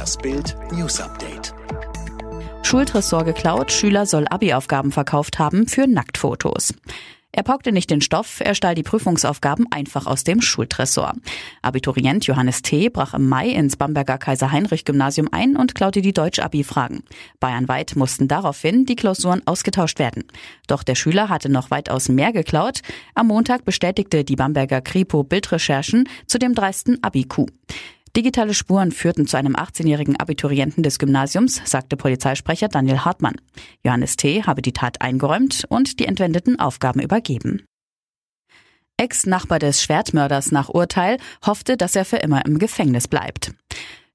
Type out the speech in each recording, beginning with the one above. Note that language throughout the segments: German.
Das Bild News Update. Schultresor geklaut, Schüler soll Abi-Aufgaben verkauft haben für Nacktfotos. Er paukte nicht den Stoff, er stahl die Prüfungsaufgaben einfach aus dem Schultresor. Abiturient Johannes T. brach im Mai ins Bamberger Kaiser-Heinrich-Gymnasium ein und klaute die Deutsch-Abi-Fragen. Bayernweit mussten daraufhin die Klausuren ausgetauscht werden. Doch der Schüler hatte noch weitaus mehr geklaut. Am Montag bestätigte die Bamberger Kripo Bildrecherchen zu dem dreisten Abi-Coup. Digitale Spuren führten zu einem 18-jährigen Abiturienten des Gymnasiums, sagte Polizeisprecher Daniel Hartmann. Johannes T. habe die Tat eingeräumt und die entwendeten Aufgaben übergeben. Ex-Nachbar des Schwertmörders nach Urteil hoffte, dass er für immer im Gefängnis bleibt.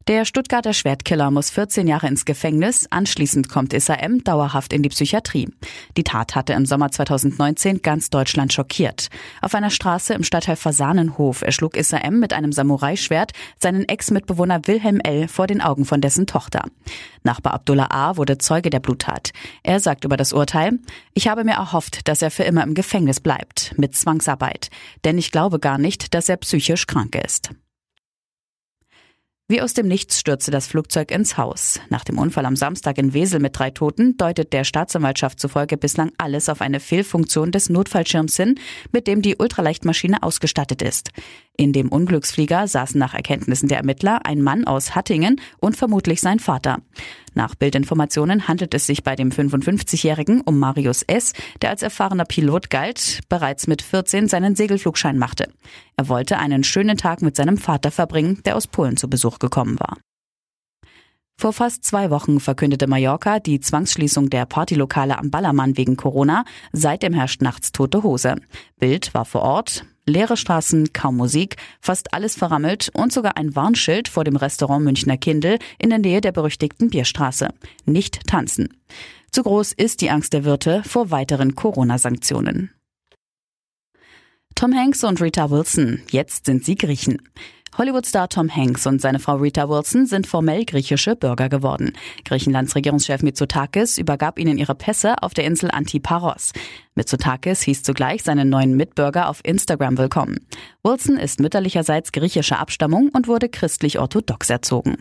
Der Stuttgarter Schwertkiller muss 14 Jahre ins Gefängnis, anschließend kommt Issa M. dauerhaft in die Psychiatrie. Die Tat hatte im Sommer 2019 ganz Deutschland schockiert. Auf einer Straße im Stadtteil Fasanenhof erschlug Issa M. mit einem Samurai-Schwert seinen Ex-Mitbewohner Wilhelm L. vor den Augen von dessen Tochter. Nachbar Abdullah A. wurde Zeuge der Bluttat. Er sagt über das Urteil, ich habe mir erhofft, dass er für immer im Gefängnis bleibt, mit Zwangsarbeit. Denn ich glaube gar nicht, dass er psychisch krank ist. Wie aus dem Nichts stürzte das Flugzeug ins Haus. Nach dem Unfall am Samstag in Wesel mit drei Toten deutet der Staatsanwaltschaft zufolge bislang alles auf eine Fehlfunktion des Notfallschirms hin, mit dem die Ultraleichtmaschine ausgestattet ist. In dem Unglücksflieger saßen nach Erkenntnissen der Ermittler ein Mann aus Hattingen und vermutlich sein Vater. Nach Bildinformationen handelt es sich bei dem 55-Jährigen um Marius S., der als erfahrener Pilot galt, bereits mit 14 seinen Segelflugschein machte. Er wollte einen schönen Tag mit seinem Vater verbringen, der aus Polen zu Besuch gekommen war. Vor fast zwei Wochen verkündete Mallorca die Zwangsschließung der Partylokale am Ballermann wegen Corona. Seitdem herrscht nachts tote Hose. Bild war vor Ort. Leere Straßen, kaum Musik, fast alles verrammelt und sogar ein Warnschild vor dem Restaurant Münchner Kindl in der Nähe der berüchtigten Bierstraße. Nicht tanzen. Zu groß ist die Angst der Wirte vor weiteren Corona-Sanktionen. Tom Hanks und Rita Wilson, jetzt sind sie Griechen. Hollywood-Star Tom Hanks und seine Frau Rita Wilson sind formell griechische Bürger geworden. Griechenlands Regierungschef Mitsotakis übergab ihnen ihre Pässe auf der Insel Antiparos. Mitsotakis hieß zugleich seinen neuen Mitbürger auf Instagram willkommen. Wilson ist mütterlicherseits griechischer Abstammung und wurde christlich-orthodox erzogen.